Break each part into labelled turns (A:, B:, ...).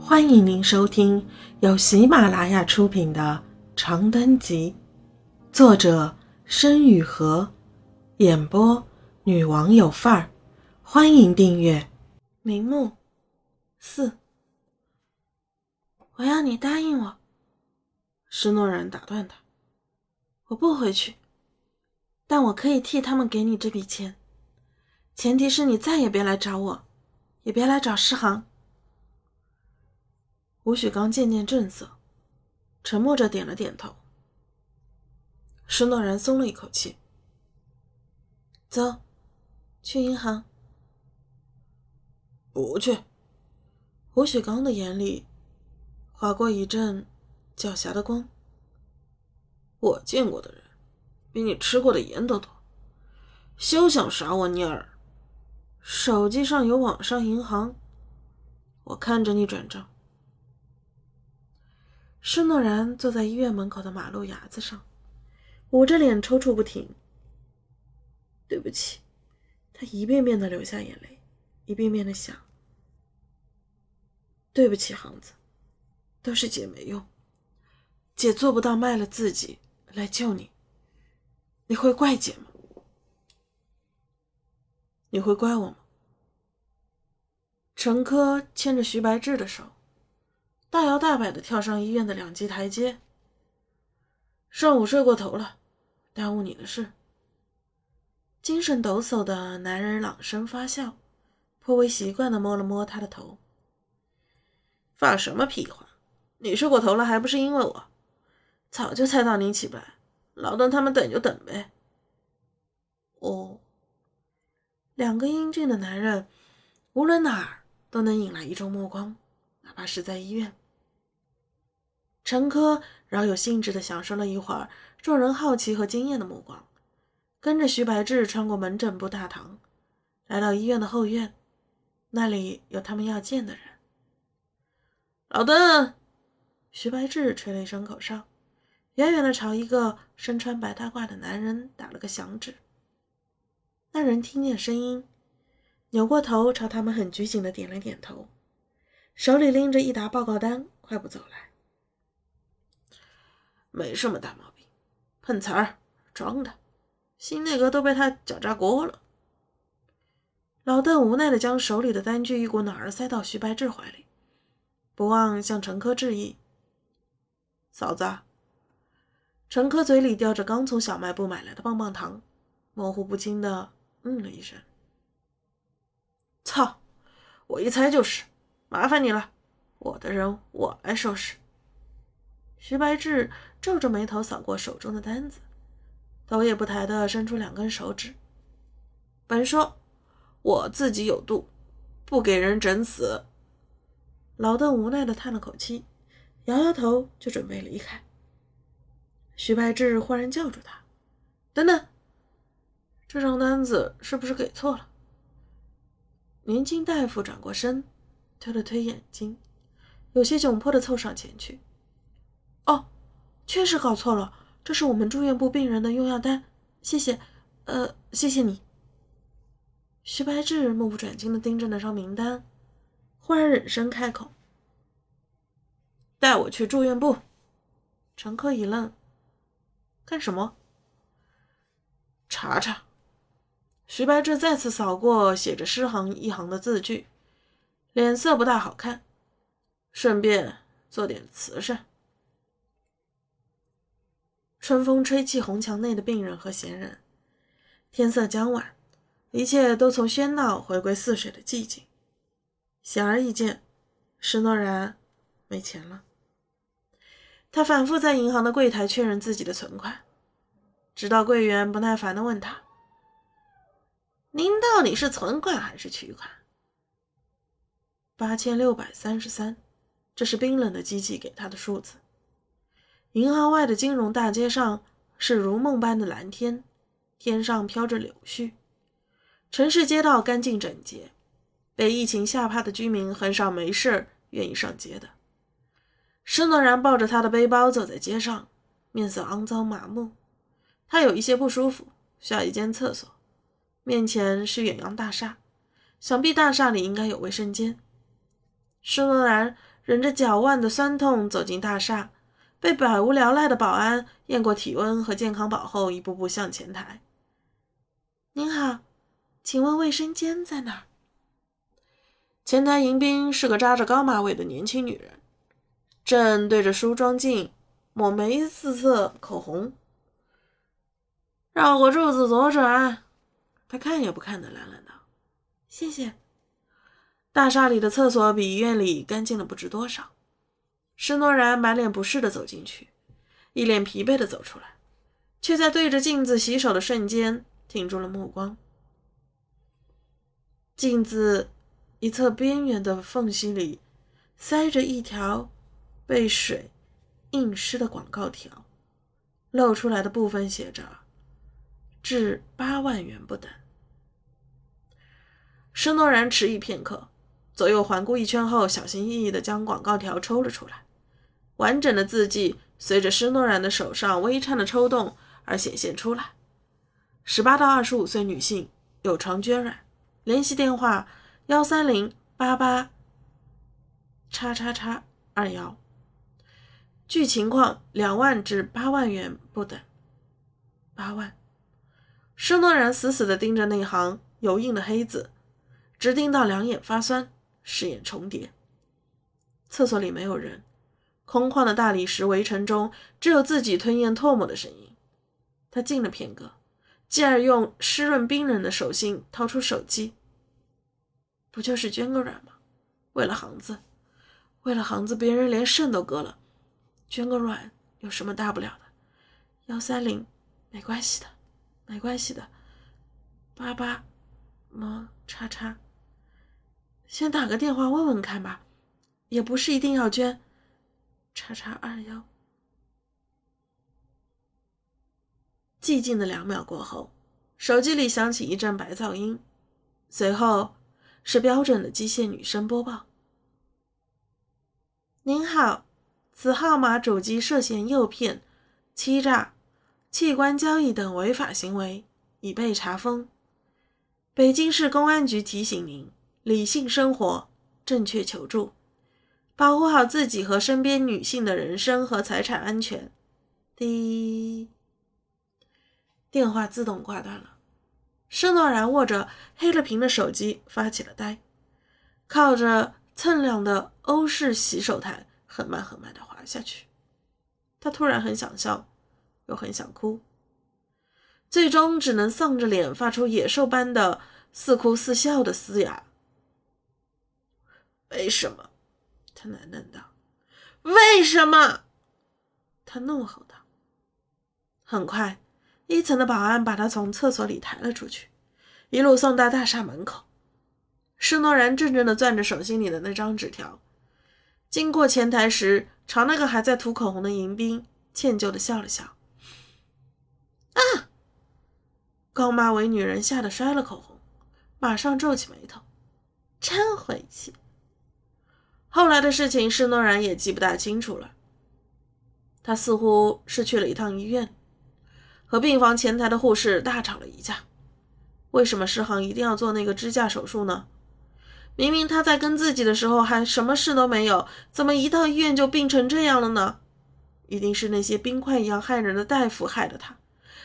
A: 欢迎您收听由喜马拉雅出品的《长灯集》，作者申雨禾，演播女王有范儿。欢迎订阅。名目四，我要你答应我。施诺然打断他：“我不回去，但我可以替他们给你这笔钱，前提是你再也别来找我，也别来找诗航。”吴许刚渐渐正色，沉默着点了点头。施诺然松了一口气，走，去银行。
B: 不去。
A: 吴许刚的眼里划过一阵狡黠的光。
B: 我见过的人，比你吃过的盐都多，休想耍我尼尔。
A: 手机上有网上银行，我看着你转账。施诺然坐在医院门口的马路牙子上，捂着脸抽搐不停。对不起，他一遍遍的流下眼泪，一遍遍的想：对不起，航子，都是姐没用，姐做不到卖了自己来救你。你会怪姐吗？你会怪我吗？陈科牵着徐白志的手。大摇大摆的跳上医院的两级台阶。上午睡过头了，耽误你的事。精神抖擞的男人朗声发笑，颇为习惯的摸了摸他的头。
B: 放什么屁话！你睡过头了还不是因为我？早就猜到你起不来，老邓他们等就等呗。
A: 哦，两个英俊的男人，无论哪儿都能引来一众目光。哪怕是在医院，陈科饶有兴致地享受了一会儿众人好奇和惊艳的目光，跟着徐白志穿过门诊部大堂，来到医院的后院，那里有他们要见的人。
B: 老邓，
A: 徐白志吹了一声口哨，远远地朝一个身穿白大褂的男人打了个响指。那人听见声音，扭过头朝他们很拘谨地点了点头。手里拎着一沓报告单，快步走来。
B: 没什么大毛病，碰瓷儿装的，新内阁都被他搅炸锅了。
A: 老邓无奈的将手里的单据一股脑儿塞到徐白志怀里，不忘向陈科致意。
B: 嫂子，
A: 陈科嘴里叼着刚从小卖部买来的棒棒糖，模糊不清的嗯了一声。
B: 操，我一猜就是。麻烦你了，我的人我来收拾。
A: 徐白志皱着眉头扫过手中的单子，头也不抬的伸出两根手指。
B: 本说我自己有度，不给人整死。
A: 老邓无奈的叹了口气，摇摇头就准备离开。徐白志忽然叫住他：“等等，这张单子是不是给错了？”年轻大夫转过身。推了推眼睛，有些窘迫的凑上前去。哦，确实搞错了，这是我们住院部病人的用药单，谢谢，呃，谢谢你。徐白志目不转睛的盯着那张名单，忽然忍声开口：“
B: 带我去住院部。”
A: 陈科一愣：“干什么？”
B: 查查。
A: 徐白志再次扫过写着诗行一行的字句。脸色不大好看，
B: 顺便做点慈善。
A: 春风吹起红墙内的病人和闲人，天色将晚，一切都从喧闹回归似水的寂静。显而易见，施诺然没钱了。他反复在银行的柜台确认自己的存款，直到柜员不耐烦地问他：“
B: 您到底是存款还是取款？”
A: 八千六百三十三，这是冰冷的机器给他的数字。银行外的金融大街上是如梦般的蓝天，天上飘着柳絮，城市街道干净整洁。被疫情吓怕的居民很少没事愿意上街的。施诺然抱着他的背包走在街上，面色肮脏麻木。他有一些不舒服，需要一间厕所。面前是远洋大厦，想必大厦里应该有卫生间。施诺然忍着脚腕的酸痛走进大厦，被百无聊赖的保安验过体温和健康宝后，一步步向前台。您好，请问卫生间在哪儿？前台迎宾是个扎着高马尾的年轻女人，正对着梳妆镜抹眉四色口红。绕过柱子左转，她看也不看的懒懒道：“谢谢。”大厦里的厕所比医院里干净了不知多少。施诺然满脸不适的走进去，一脸疲惫的走出来，却在对着镜子洗手的瞬间停住了目光。镜子一侧边缘的缝隙里塞着一条被水印湿的广告条，露出来的部分写着“至八万元不等”。施诺然迟疑片刻。左右环顾一圈后，小心翼翼地将广告条抽了出来。完整的字迹随着施诺然的手上微颤的抽动而显现出来。十八到二十五岁女性，有床捐卵，联系电话：幺三零八八叉叉叉二幺。据情况，两万至八万元不等。八万。施诺然死死地盯着那行油印的黑字，直盯到两眼发酸。视眼重叠，厕所里没有人，空旷的大理石围城中只有自己吞咽唾沫的声音。他静了片刻，继而用湿润冰冷的手心掏出手机。不就是捐个卵吗？为了行子，为了行子，别人连肾都割了，捐个卵有什么大不了的？幺三零，没关系的，没关系的。八八么叉叉。先打个电话问问看吧，也不是一定要捐。叉叉二幺。寂静的两秒过后，手机里响起一阵白噪音，随后是标准的机械女声播报：“您好，此号码主机涉嫌诱骗、欺诈、器官交易等违法行为，已被查封。北京市公安局提醒您。”理性生活，正确求助，保护好自己和身边女性的人身和财产安全。滴，电话自动挂断了。施诺然握着黑了屏的手机发起了呆，靠着锃亮的欧式洗手台，很慢很慢地滑下去。他突然很想笑，又很想哭，最终只能丧着脸发出野兽般的似哭似笑的嘶哑。为什么？他喃喃道：“为什么？”他怒吼道。很快，一层的保安把他从厕所里抬了出去，一路送到大厦门口。施诺然怔怔地攥着手心里的那张纸条，经过前台时，朝那个还在涂口红的迎宾歉疚地笑了笑。啊！高马尾女人吓得摔了口红，马上皱起眉头，真晦气。后来的事情，施诺然也记不大清楚了。他似乎是去了一趟医院，和病房前台的护士大吵了一架。为什么施航一定要做那个支架手术呢？明明他在跟自己的时候还什么事都没有，怎么一到医院就病成这样了呢？一定是那些冰块一样害人的大夫害了他。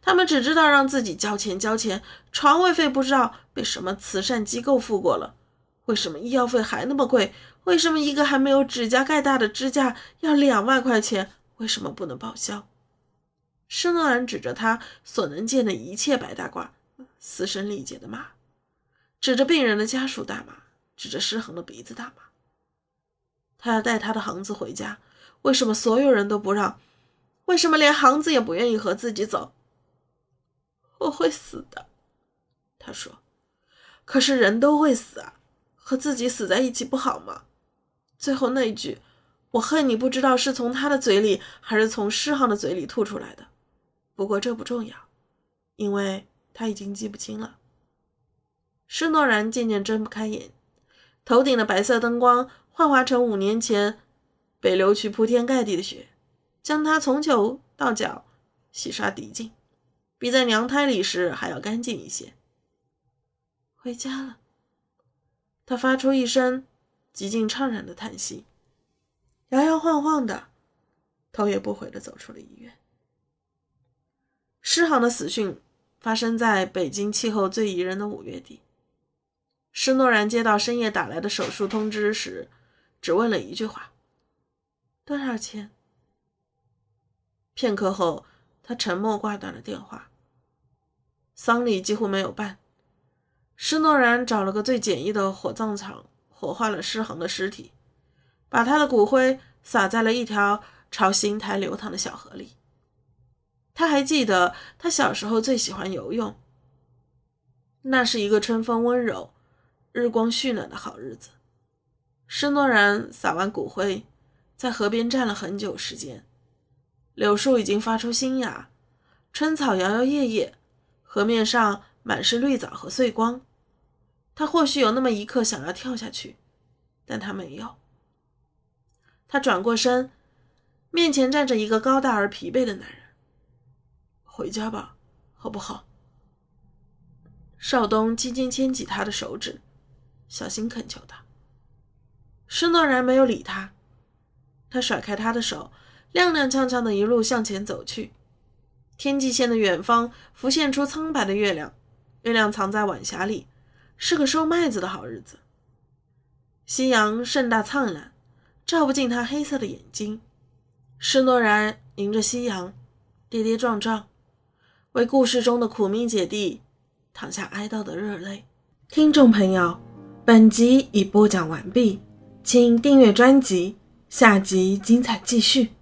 A: 他们只知道让自己交钱交钱，床位费不知道被什么慈善机构付过了。为什么医药费还那么贵？为什么一个还没有指甲盖大的支架要两万块钱？为什么不能报销？施诺然指着他所能见的一切白大褂，嘶声力竭的骂，指着病人的家属大骂，指着失衡的鼻子大骂。他要带他的行子回家，为什么所有人都不让？为什么连行子也不愿意和自己走？我会死的，他说。可是人都会死啊，和自己死在一起不好吗？最后那一句“我恨你”，不知道是从他的嘴里还是从诗行的嘴里吐出来的。不过这不重要，因为他已经记不清了。施诺然渐渐睁不开眼，头顶的白色灯光幻化成五年前北流区铺天盖地的雪，将他从头到脚洗刷涤净，比在娘胎里时还要干净一些。回家了，他发出一声。极尽怅然的叹息。摇摇晃晃的，头也不回的走出了医院。诗航的死讯发生在北京气候最宜人的五月底。施诺然接到深夜打来的手术通知时，只问了一句话：“多少钱？”片刻后，他沉默挂断了电话。丧礼几乎没有办，施诺然找了个最简易的火葬场，火化了施航的尸体，把他的骨灰撒在了一条朝邢台流淌的小河里。他还记得，他小时候最喜欢游泳。那是一个春风温柔、日光煦暖的好日子。施诺然撒完骨灰，在河边站了很久时间。柳树已经发出新芽，春草摇摇曳曳，河面上满是绿藻和碎光。他或许有那么一刻想要跳下去，但他没有。他转过身，面前站着一个高大而疲惫的男人。回家吧，好不好？邵东轻轻牵起他的手指，小心恳求他。施诺然没有理他，他甩开他的手，踉踉跄跄的一路向前走去。天际线的远方浮现出苍白的月亮，月亮藏在晚霞里，是个收麦子的好日子。夕阳盛大灿烂，照不进他黑色的眼睛。施诺然迎着夕阳，跌跌撞撞。为故事中的苦命姐弟淌下哀悼的热泪。听众朋友，本集已播讲完毕，请订阅专辑，下集精彩继续。